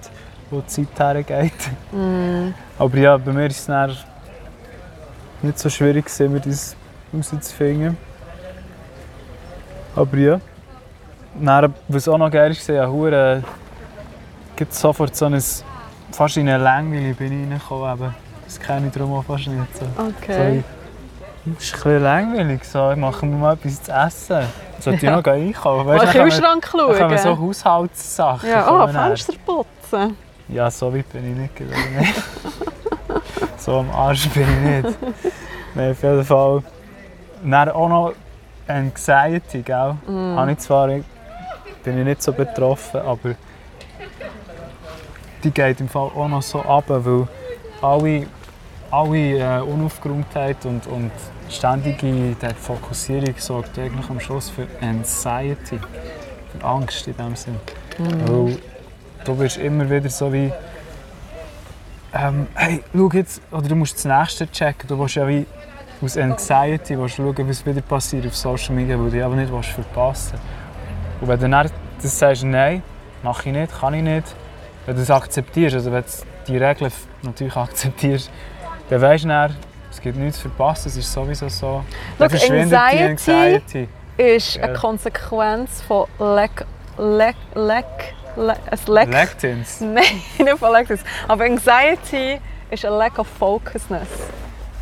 wo die Zeit hergeht. Mm. Aber ja, bei mir ist es nicht so schwierig, mir das herauszufinden. Aber ja. Dann, was auch noch geil ist, ja, hure, gibt sofort so ein, fast in eine Länge bin ich reingekommen. Das kenne ich darum auch fast nicht. So. Okay. So, das ist ein bisschen langweilig, so, ich mache mir mal etwas zu essen. Sollte ich noch einkaufen? Mal in den dann Kühlschrank dann kann man so schauen. Haushaltssachen. Ja, oh, kommen dann. Fenster putzen. Ja, so weit bin ich nicht. Gewesen. so am Arsch bin ich nicht. Nein, auf jeden Fall. Dann auch noch Anxiety, gell? Mm. Habe ich zwar, bin ich nicht so betroffen, aber die geht im Fall auch noch so ab, weil alle, alle äh, Unaufgeräumtheit und, und ständige Fokussierung sorgt eigentlich am Schluss für Anxiety, für Angst in dem Sinn. Weil du bist immer wieder so wie ähm, hey, schau jetzt, oder du musst das nächste checken. Du willst ja wie aus Anxiety willst schauen, was wieder passiert auf Social Media, weil du aber nicht willst verpassen Und wenn du dann das sagst, nein, mache ich nicht, kann ich nicht, wenn du es akzeptierst, also wenn du die Regeln natürlich akzeptierst, dann weißt du dann, es gibt nichts zu verpassen, es ist sowieso so. Dann die Anxiety- Anxiety. ist Ja. eine Konsequenz von Lack, Lack, Lack, Lack, Lack. Lectins. Nein, nicht von Lack. Aber Anxiety ist ein Lack of Focusness.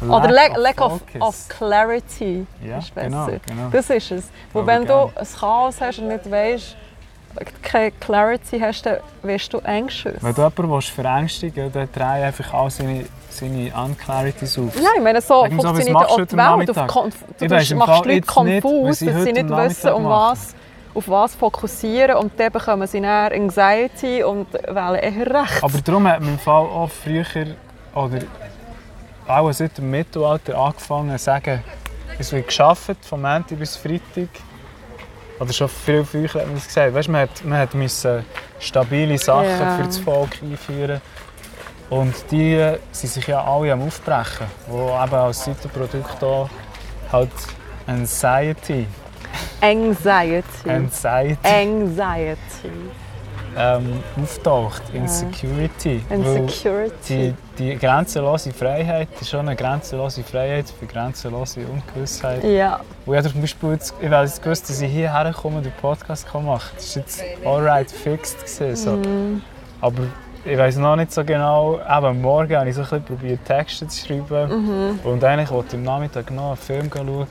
Oder lack, lack of, of clarity Ja, ist besser. genau, genau. Das ist es. Wo wenn du ein Chaos hast und nicht weißt, keine Clarity hast, dann wirst du anxious. Wenn du jemanden verängstigen dann dreh einfach all seine, seine Unclarities auf. Ja, ich meine, so was funktioniert auch die Welt. Du, Nachmittag? kon- du weiss machst Leute jetzt nicht, konfus, was sie dass sie heute nicht wissen, um was, auf was fokussieren. Und dann bekommen sie dann Anxiety und wählen eher rechts. Aber darum hat man im Fall auch früher, oder auch seit dem Mittelalter angefangen zu sagen, es wird geschafft, von Montag bis Freitag. Oder schon viel früher hat man das gesagt, weißt, man, hat, man hat müssen stabile Sachen Ja. für das Volk einführen und die äh, sind sich ja alle am Aufbrechen, wo eben als Seitenprodukt auch halt Anxiety, Anxiety. Anxiety Anxiety. ähm, auftaucht, Insecurity. weil Insecurity. Die, grenzenlose Freiheit ist schon eine grenzenlose Freiheit für grenzenlose Ungewissheit. Ja. Und ich habe zum Beispiel jetzt, ich habe jetzt gewusst, dass ich hierher komme und den Podcast machen kann. Das war jetzt alright fixed. Gewesen, so. Mhm. Aber ich weiß noch nicht so genau. Eben, morgen habe ich so ein bisschen probiert, Texte zu schreiben. Mhm. Und eigentlich wollte ich am Nachmittag noch einen Film schauen.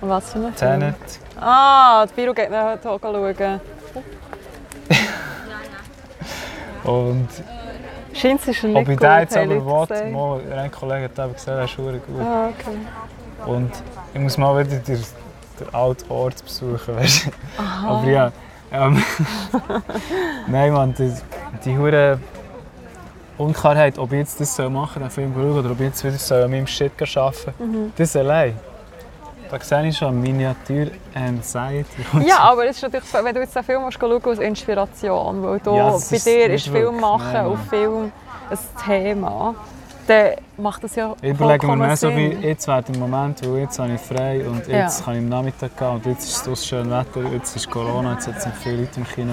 Was für ein Film? Tenet. Ah, die Biro geht noch heute schauen. Und Scheint ist ein ob ich den jetzt aber gesagt. mal, ein Kollege hat eben gesagt, er ist gut. Ah, okay. Und ich muss mal wieder den, den alten Ort besuchen, weißt du? Aber ja, ähm, nein Mann, die, die hure Unklarheit, ob ich jetzt das soll machen den Film schauen oder ob ich jetzt wieder soll an meinem Shit arbeiten soll, Mhm. das allein. Da sehe ich schon Miniatur Anxiety. Und Ja, aber ist natürlich, wenn du jetzt den Film musst schauen als Inspiration, weil du, Ja, bei dir ist Film machen nein, auf Mann. Film ein Thema, dann macht das ja Ich überlege mir mehr so wie, jetzt wäre der Moment, wo jetzt habe ich frei und Ja. jetzt kann ich am Nachmittag gehen und jetzt ist es draussen schön Wetter, jetzt ist Corona, jetzt sind viele Leute im Kino.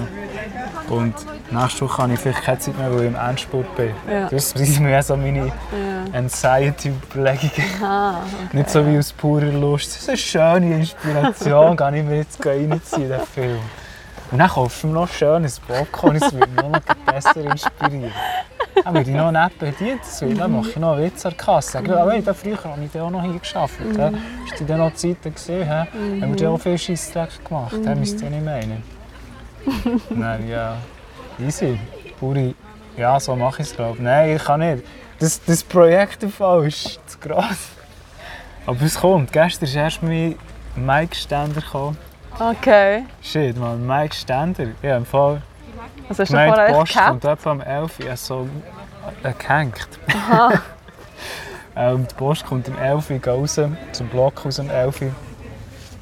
Und nächste Woche habe ich vielleicht keine Zeit mehr, weil ich im Endspurt bin. Ja. Das sind mir so meine Ja. Anxiety-Überlegungen. Ah, Nicht so wie aus purer Lust. Das ist eine schöne Inspiration, kann ich mir jetzt reinziehen, in den Film. Und dann ich mir noch schönes Popcorn, es wird mich noch besser inspirieren. Dann werde ich noch nett bedient, deswegen dann mache ich noch einen Witz an der Kasse. Sage, «Ah, hey, da früher habe ich auch noch hier geschafft. Mhm. Hast du denn noch Zeiten gesehen? He? Haben wir auch viel Scheissdreck gemacht? Mhm. müsst ihr nicht meinen. Nein, ja, easy. Pure, ja, so mache ich es, glaube ich. Nein, ich kann nicht. Das, das Projekt ist zu gross. Aber es kommt. Gestern ist erst mein Mic-Ständer gekommen. Okay. Shit, man, Mic-Ständer. Ja, im Fall Was hast du vorher echt Post kommt etwa am 11 Uhr. So äh, gehängt. ähm, die Post kommt um 11 Uhr raus, zum Block aus um 11 Uhr.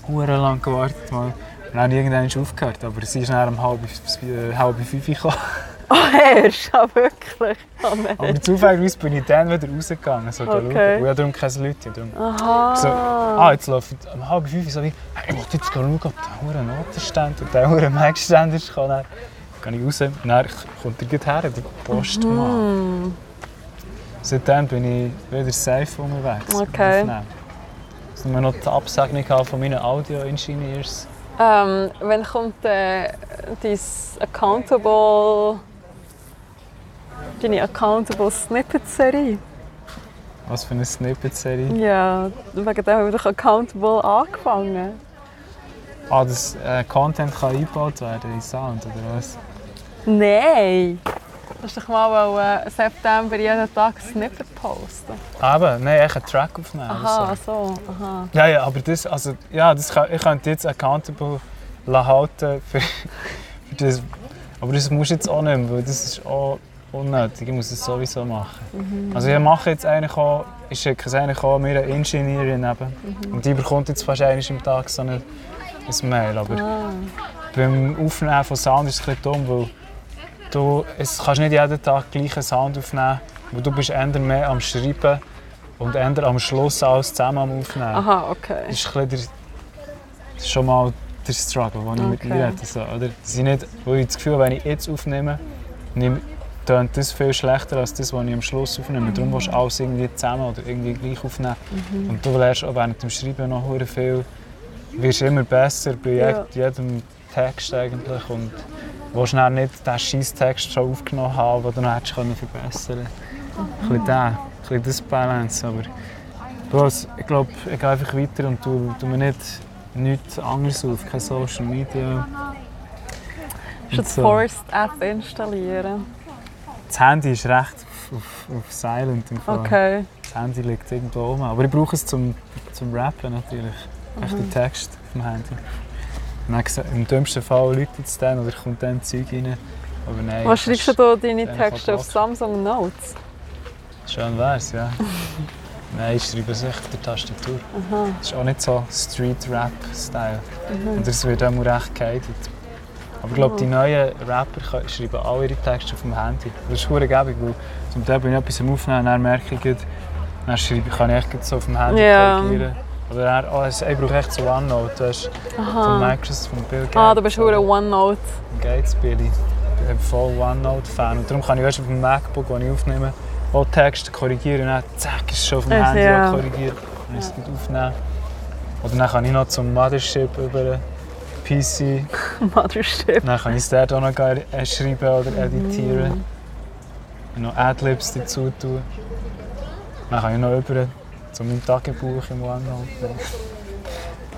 Hure lang gewartet. Mal. Und dann irgendwann aufgehört, aber sie ist dann um halb, äh, halb fünf gekommen. Oh, erst, ah, wirklich? Oh. Aber zufällig bin ich dann wieder rausgegangen, so Okay. okay. Und darum keine Leute. Darum. Aha. So, ah, jetzt läuft um halb fünf so wie, hey, ich wollte jetzt schauen, ob der hure Notenstand und der hure Mic-Stand ist. Dann gehe ich raus und dann kommt er her, der Postmann. Hm. Seitdem bin ich wieder safe unterwegs. Okay. Jetzt haben wir noch die Absegnung von meinen Audio-Engineers. Ähm, wann kommt äh, dein Accountable... Deine Accountable Snippet-Serie? Was für eine Snippet-Serie. Ja, wegen dem habe ich Accountable angefangen. Ah, das äh, Content kann eingebaut werden in Sound, oder was? Nein! Du hast doch mal äh, September jeden Tag Snippet posten. Eben, nein, ich einen Track aufnehmen. Aha, also. so. Aha. Ja, ja, aber das, also, ja, das kann, ich könnte jetzt accountable halten für, für das. Aber das musst du jetzt auch nicht mehr, weil das ist auch unnötig. Ich muss es sowieso machen. Also ich mache jetzt eigentlich auch, ich schicke es eigentlich auch mir eine Ingenieurin eben. Und die bekommt jetzt fast einmal im Tag so eine, ein Mail. Aber Ah. beim Aufnehmen von Sound ist es ein dumm, weil du es kannst nicht jeden Tag gleichen Sound aufnehmen, weil du bist eher mehr am Schreiben und eher am Schluss alles zusammen am Aufnehmen. Aha, okay. Das ist, ein der, das ist schon mal der Struggle, den ich mit Okay. mir hätte. So, oder? Das ist nicht, weil ich das Gefühl habe, wenn ich jetzt aufnehme, nehme, tönt das viel schlechter als das, was ich am Schluss aufnehme. Darum willst du alles irgendwie zusammen oder irgendwie gleich aufnehmen. Mhm. Und du lernst auch während dem Schreiben noch hure viel. Du wirst immer besser bei Ja. je- jedem Text eigentlich. Und willst dann nicht den scheiß Text schon aufgenommen haben, den du noch hättest können verbessern können. Ein bisschen den, ein bisschen das Balance. Aber Bros, ich glaube, ich gehe einfach weiter und tu, tu mir nicht nichts anderes auf, keine Social Media. Die so. Forest-App installieren. Das Handy ist recht auf, auf, auf Silent im Fall. Okay. Das Handy liegt irgendwo oben. Aber ich brauche es zum, zum Rappen natürlich. Echt den Text auf dem Handy. Dann, Im dümmsten Fall läutet es dann oder kommt dann Zeug rein. Aber nein. Was schreibst du da deine Texte auf Samsung Notes? Schön wär's, ja. Nein, ich schreibe es echt der Tastatur. Das ist auch nicht so Street-Rap-Style. Und das wird auch recht gehatet. Aber ich glaube, die neuen Rapper schreiben alle ihre Texte auf dem Handy. Das ist verdammt gäbig, weil zum Teil bin ich etwas am Aufnehmen, dann merke ich, dann schreibe, kann ich echt so auf dem Handy Ja. korrigieren. Oder dann, oh, ich brauche echt so OneNote, weißt, du, von Microsoft, von Bill Gates. Ah, du bist ein OneNote. Gates Billy. Ich bin voll OneNote-Fan. Und darum kann ich weißt, auf dem MacBook, das ich aufnehme, auch Texte korrigieren und dann zack, ist es schon auf dem Ach, Handy ja. korrigiert. Dann ist es aufnehmen. Oder dann kann ich noch zum Mothership über PC. Mothership. Dann kann ich es dort auch noch geil, äh, schreiben oder editieren. Und noch Adlibs dazu tun. Dann kann ich noch über zu meinem Tagebuch im OneNote.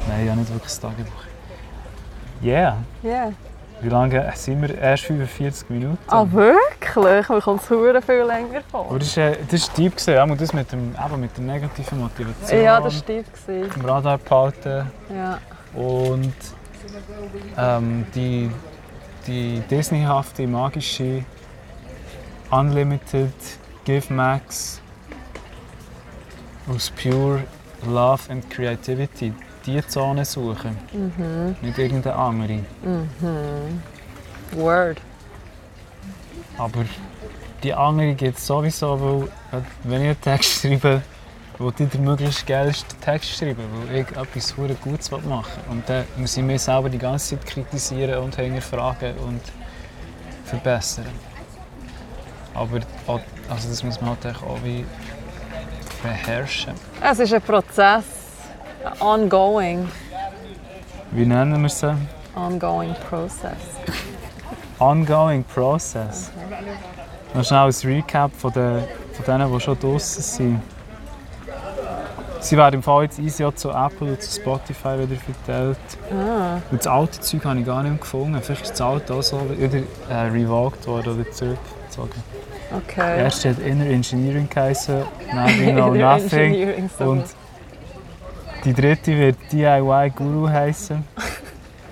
Nein, ich habe nicht wirklich das Tagebuch. Yeah. Ja. Wie lange sind wir? Erst 45 Minuten. Ah, wirklich? Mir kommt es viel länger vor. Aber das war äh, deep, gewesen, auch das mit, dem, eben mit der negativen Motivation. Ja, das war steif. gewesen. Im Radar behalten. Ja. Und ähm, die, die Disneyhafte, magische Unlimited Give Max aus Pure Love and Creativity. Die Zone suchen. Nicht irgendeine andere. Word. Aber die andere geht sowieso, weil äh, wenn ich einen Text schreibe, will ich den möglichst geilsten Text schreiben, weil ich etwas verdammt Gutes machen will. Und dann muss ich mich selber die ganze Zeit kritisieren und hinterfragen und verbessern. Aber also das muss man halt auch wie beherrschen. Es ist ein Prozess. Ein Ongoing. Wie nennen wir es? Ongoing process. Ongoing Process. Noch schnell ein Recap von, den, von denen, die schon draußen sind. Sie werden im Fall jetzt easy zu Apple und zu Spotify wieder verteilt. Ah. Und das alte Zeug habe ich gar nicht mehr gefunden. Vielleicht ist das alte auch so wieder äh, revoked worden oder zurückgezogen. Okay. Erst hat Inner Engineering geheißen, Now We Know Nothing. Und die dritte wird DIY Guru heißen.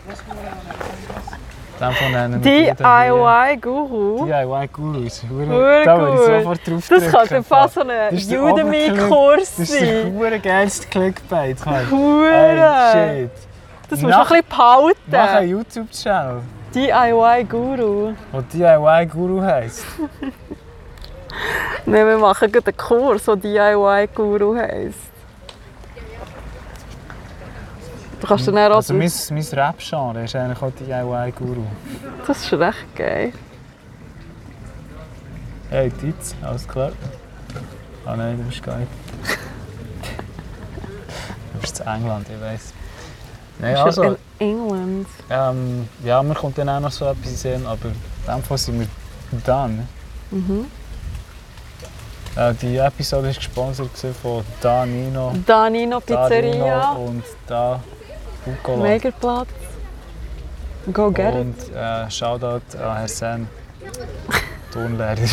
Den von nennen wir die hier. DIY Guru. DIY Guru ist hure- Da würde ich sofort drauf Das könnte fast so ein Udemy-Kurs Das ist sein. hure geilste Clickbait. Hure. Shit. Das musst du noch ein bisschen Mach einen behalten. YouTube-Channel, DIY Guru. der DIY Guru heisst. Nein, wir machen einen Kurs, der DIY Guru heisst. Du kannst dann auch... Also mein, mein Rap-Genre ist eigentlich auch DIY Guru. Das ist recht geil. Hey, Titz, alles klar? Ah nein, du bist nicht. du bist in England, ich weiß. Nein, Ist also, in England. ähm, ja, mir kommt dann auch noch so etwas sehen, aber in dem Fall sind wir done. Mhm. Äh, die Episode war gesponsert von Da Nino, Danino Da Pizzeria. Nino und Da Bucola. Megerplatz. Go get it. Und äh, Shoutout an Herrn Sen, Tonlehrer.